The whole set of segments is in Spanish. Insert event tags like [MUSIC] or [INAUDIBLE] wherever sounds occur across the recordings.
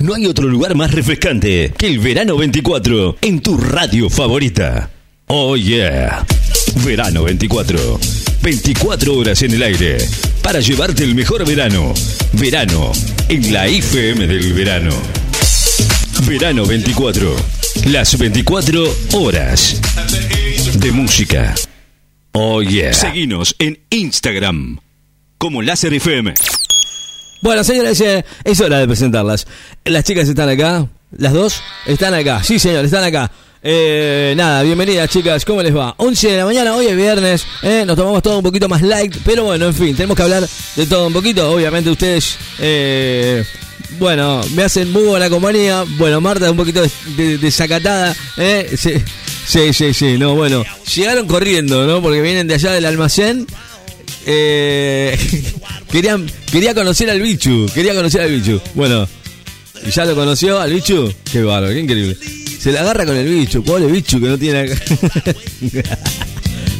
No hay otro lugar más refrescante que el Verano 24 en tu radio favorita. Oh yeah. Verano 24. 24 horas en el aire para llevarte el mejor verano. Verano en la IFM del verano. Verano 24. Las 24 horas de música. Oh yeah. Seguinos en Instagram como Láser FM. Bueno, señores, es hora de presentarlas. Las chicas están acá, las dos están acá. Sí, señor, están acá. Eh, nada, bienvenidas chicas, ¿cómo les va? 11 de la mañana, hoy es viernes, eh, nos tomamos todo un poquito más light, pero bueno, en fin, tenemos que hablar de todo un poquito. Obviamente ustedes, eh, bueno, me hacen muy buena compañía. Bueno, Marta un poquito desacatada, ¿eh? Sí, sí, sí, sí, no, bueno, llegaron corriendo, ¿no? Porque vienen de allá del almacén. Eh, [LAUGHS] quería conocer al bichu, quería conocer al bichu. Bueno, ¿y ya lo conoció al bichu? Qué bárbaro, qué increíble. Se la agarra con el bichu, pobre bichu que no tiene... [LAUGHS]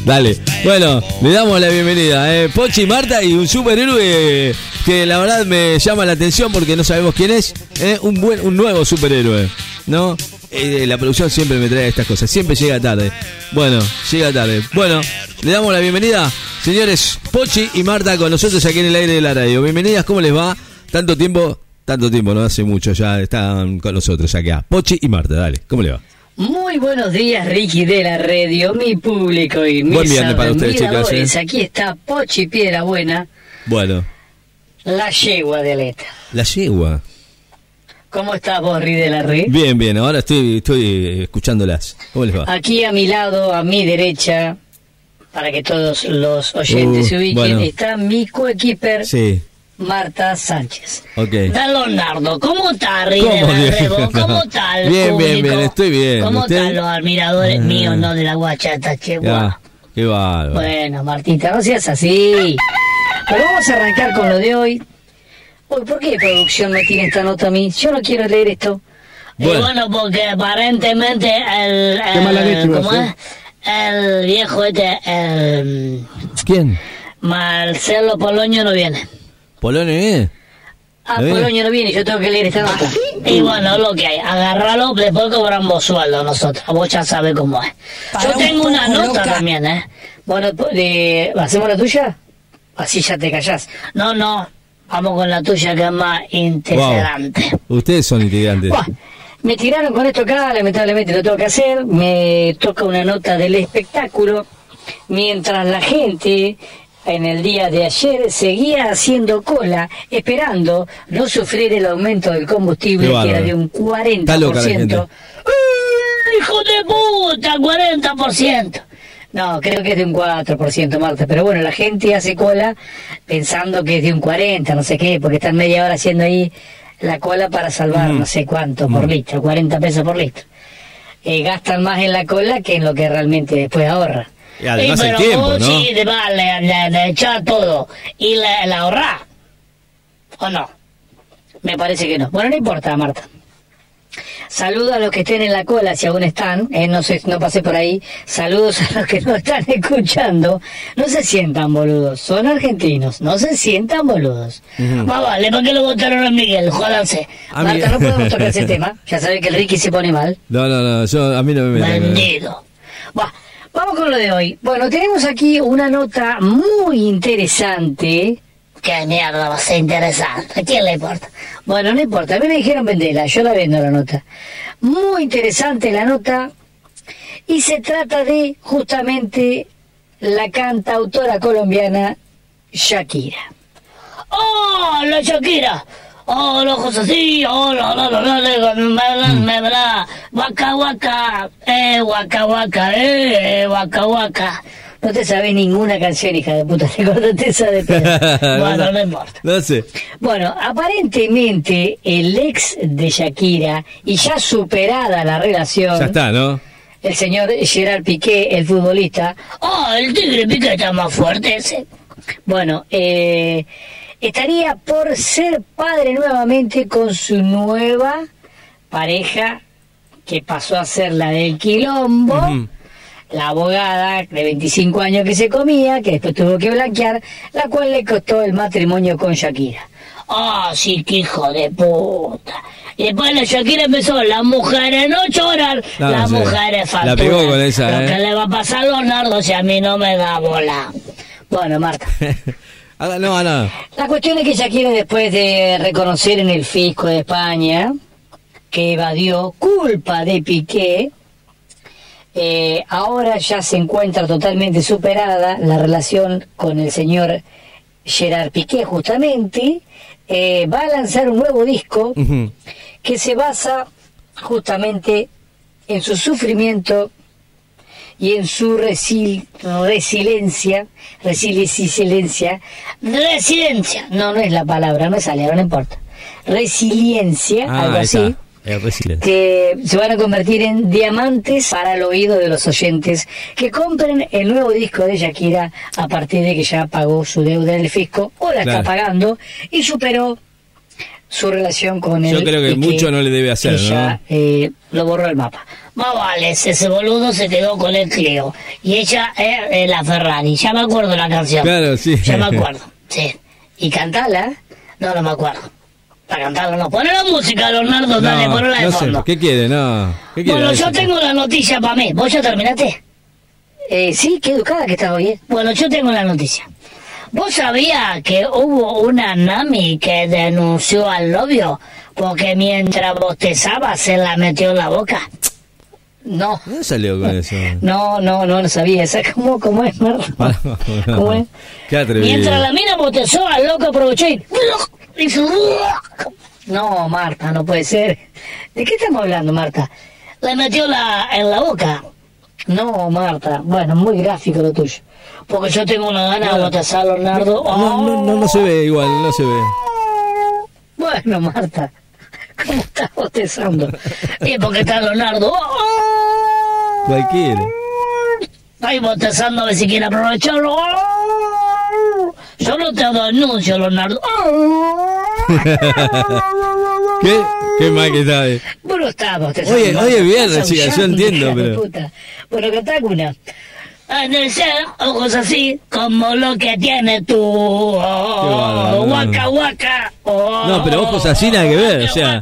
Dale, bueno, le damos la bienvenida. Eh. Pochi, Marta y un superhéroe que la verdad me llama la atención porque no sabemos quién es. Eh. Un buen, un nuevo superhéroe, ¿no? Eh, la producción siempre me trae estas cosas, siempre llega tarde. Bueno, llega tarde. Bueno, le damos la bienvenida, señores Pochi y Marta, con nosotros aquí en el aire de la radio. Bienvenidas, ¿cómo les va? Tanto tiempo, tanto tiempo, no hace mucho ya están con nosotros acá. Pochi y Marta, dale, ¿cómo le va? Muy buenos días, Ricky de la radio, mi público y mis Buen viernes para ustedes, chicas. ¿eh? Aquí está Pochi Piedra Buena. Bueno. La yegua de Aleta. La yegua. ¿Cómo estás vos, Ri de la Red? Bien, bien, ahora estoy, estoy escuchándolas. ¿Cómo les va? Aquí a mi lado, a mi derecha, para que todos los oyentes uh, se ubiquen, está mi coequiper. Sí. Marta Sánchez. Leonardo, ¿cómo está, [LAUGHS] ¿Cómo está el Bien, público? bien, bien, estoy bien. ¿Cómo están los admiradores ah. míos, no de la guachata, che, Qué bárbaro. Bueno, Martita, no seas así. Pero vamos a arrancar con lo de hoy. ¿por qué producción me tiene esta nota a mí? Yo no quiero leer esto. Bueno, bueno porque aparentemente el... el ¿Cómo es? El viejo este, el... ¿Quién? Marcelo Poloño no viene. ¿Poloño viene? Ah, Poloño no viene, yo tengo que leer esta nota. Y bueno, lo que hay, agárralo, después cobramos sueldo nosotros. Vos ya sabes cómo es. Yo tengo una nota también, ¿eh? Bueno, de, ¿hacemos la tuya? Así ya te callás. No, no, Vamos con la tuya que es más interesante. Ustedes son integrantes. Me tiraron con esto acá, lamentablemente lo tengo que hacer. Me toca una nota del espectáculo. Mientras la gente en el día de ayer seguía haciendo cola, esperando no sufrir el aumento del combustible, que era de un 40%. ¡Hijo de puta! ¡40%! No, creo que es de un 4%, Marta. Pero bueno, la gente hace cola pensando que es de un 40, no sé qué, porque están media hora haciendo ahí la cola para salvar no sé cuánto por litro, 40 pesos por litro. Eh, gastan más en la cola que en lo que realmente después ahorra. Y además el tiempo, ¿no? Sí, de le, le, echar todo y la, la ahorrar. ¿O no? Me parece que no. Bueno, no importa, Marta. Saludos a los que estén en la cola, si aún están, eh, no sé, no pasé por ahí. Saludos a los que no están [LAUGHS] escuchando. No se sientan boludos, son argentinos, no se sientan boludos. Va, vale, ¿por qué lo votaron a Miguel? Jódanse. Marta, no podemos tocar ese [LAUGHS] tema, ya saben que el Ricky se pone mal. No, no, no, yo, a mí no me mete. Bandido. vamos con lo de hoy. Bueno, tenemos aquí una nota muy interesante qué mierda va a ser interesante. ¿A quién le importa? Bueno, no importa. A mí me dijeron vendela, yo la vendo la nota. Muy interesante la nota. Y se trata de justamente la cantautora colombiana Shakira. ¡Oh, la Shakira! ¡Oh, los ojos así! ¡Oh, no, no, no, no, me bla, ¡Waka, waka! ¡Eh, waka, waka! ¡Eh, waka, waka! No te sabes ninguna canción, hija de puta. [LAUGHS] Te esa de [LAUGHS] Bueno, no importa. No sé. Bueno, aparentemente el ex de Shakira, y ya superada la relación. Ya está, ¿no? El señor Gerard Piqué, el futbolista. ¡Oh, el tigre Piqué está más fuerte ese! Bueno, eh, estaría por ser padre nuevamente con su nueva pareja, que pasó a ser la del quilombo la abogada de 25 años que se comía, que después tuvo que blanquear, la cual le costó el matrimonio con Shakira. Ah, sí, que hijo de puta. Y después la Shakira empezó, las mujeres no lloran, No, las sí. mujeres La facturan. pegó con esa, Lo ¿eh? que le va a pasar a Leonardo si a mí no me da bola. Bueno, Marta. [LAUGHS] Ah, no, no. La cuestión es que Shakira, después de reconocer en el fisco de España que evadió culpa de Piqué, eh, ahora ya se encuentra totalmente superada la relación con el señor Gerard Piqué, justamente. eh, va a lanzar un nuevo disco que se basa justamente en su sufrimiento y en su resil, resiliencia, resiliencia, resiliencia, no, no es la palabra, no es algo, no importa, resiliencia, Ah, algo así. Que se van a convertir en diamantes para el oído de los oyentes que compren el nuevo disco de Shakira a partir de que ya pagó su deuda en el fisco o la Claro. está pagando y superó su relación con él. Yo creo que mucho no le debe hacer, ella, eh, lo borró el mapa. Más vale, ese boludo se quedó con el Clio y ella es eh, la Ferrari. Ya me acuerdo la canción. Claro, sí. Ya me acuerdo, sí. Y cantala, no, no me acuerdo. Para cantarla no. Poné la música, Leonardo, dale, No, ponela de no sé, fondo. ¿qué quiere? No. ¿Qué quiere? Bueno, yo tengo la noticia para mí. ¿Vos ya terminaste? Eh, sí, qué educada que estás hoy. ¿eh? Bueno, yo tengo la noticia. ¿Vos sabías que hubo una Nami que denunció al novio porque mientras bostezaba se la metió en la boca? No. ¿Dónde salió con eso? No, no, no lo sabía. [LAUGHS] ¿Esa cómo, cómo es, Marta? [LAUGHS] ¿Cómo es? Qué atrevido. Mientras la mina bostezó, al loco aprovechó y... [LAUGHS] No, Marta, no puede ser. ¿De qué estamos hablando, Marta? Le metió la en la boca. No, Marta. Bueno, muy gráfico lo tuyo. Porque yo tengo una gana de bostezar, Leonardo. No, no, no, no se ve igual, no se ve. Bueno, Marta. ¿Cómo estás bostezando? Y porque está Leonardo. Cualquiera. Ahí bostezando a ver si quiere aprovecharlo. Yo no te denuncio, Leonardo. [LAUGHS] ¿Qué? Qué mal que eh. Bueno, está bostezando. Oye, oye, viernes, Estás chica, yo entiendo, pero- puta. Bueno, cantá una. En el ser, ojos así, como lo que tiene tú. Oh, waka. oh, No, pero ojos así nada que ver, o sea.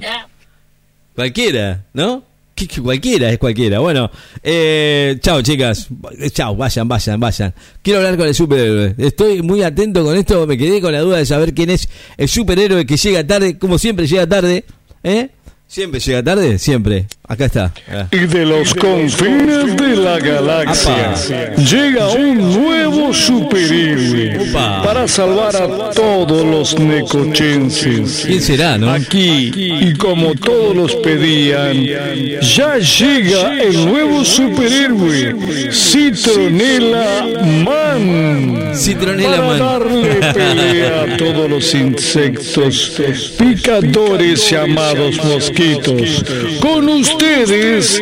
Cualquiera, ¿no? ¿Qué- qué- Cualquiera es cualquiera. Bueno, eh, chao chicas. Chao, vayan, vayan, vayan. Quiero hablar con el superhéroe. Estoy muy atento con esto. Me quedé con la duda de saber quién es el superhéroe que llega tarde, como siempre llega tarde. ¿Eh? Siempre llega tarde, siempre. Acá está. Y de los confines de la galaxia llega un nuevo superhéroe para salvar a todos los necochenses. ¿Quién será, no? Aquí, y como todos los pedían, ya llega el nuevo superhéroe, Citronela Man. Citronela para Man. darle pelea a todos los insectos picadores llamados mosquitos. Con ustedes,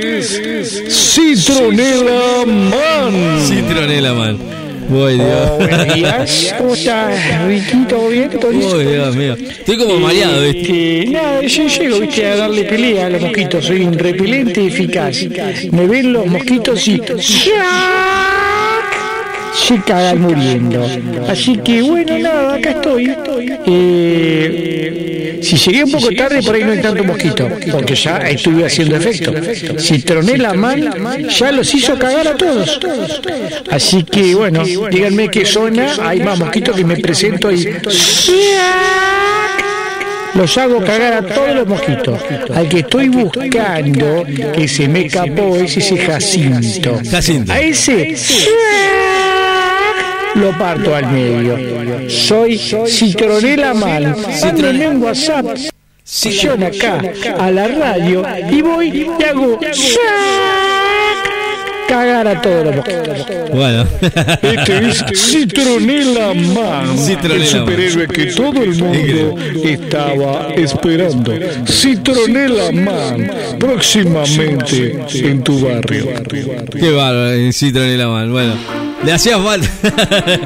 Citronela Man. Citronela, man. Voy, Dios. Buenos días, ¿cómo estás? Riquito, bien, todo listo? Uy, Dios mío. Estoy como mareado, ¿viste? Eh, nada, yo llego ¿viste? a darle pelea a los mosquitos, soy un repelente eficaz. Me ven los mosquitos y se cagan muriendo. Así que bueno, nada, acá estoy. Eh, si llegué un poco tarde, por ahí no hay tanto mosquito, porque ya estuve haciendo efecto. Citronela Man ya los hizo cagar a todos. Así que bueno, díganme qué zona. hay más mosquitos que me presento y los hago cagar a todos los mosquitos. Al que estoy buscando, que se me escapó, es ese Jacinto. Jacinto. A ese lo parto al medio. Soy Citronela Man. Mándenme un WhatsApp. Sesión acá a la radio y voy y hago cagar a todos los mosquitos. Bueno. Este es Citronela Man, Citronela el superhéroe que todo el mundo estaba esperando. Citronela Man, próximamente en tu barrio. Qué bárbaro, Citronela Man. Bueno, le hacía falta. [LAUGHS]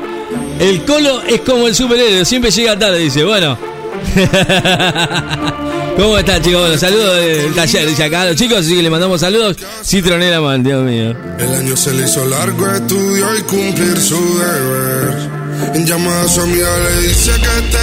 El colo es como el superhéroe, siempre llega tarde, dice. Bueno. [LAUGHS] ¿Cómo están, chicos? Bueno, saludos del taller, dice acá a los chicos, así que le mandamos saludos. Citronela Man, Dios mío. El año se le hizo largo, estudió y cumplir su deber. En llamada a su amiga le dice que este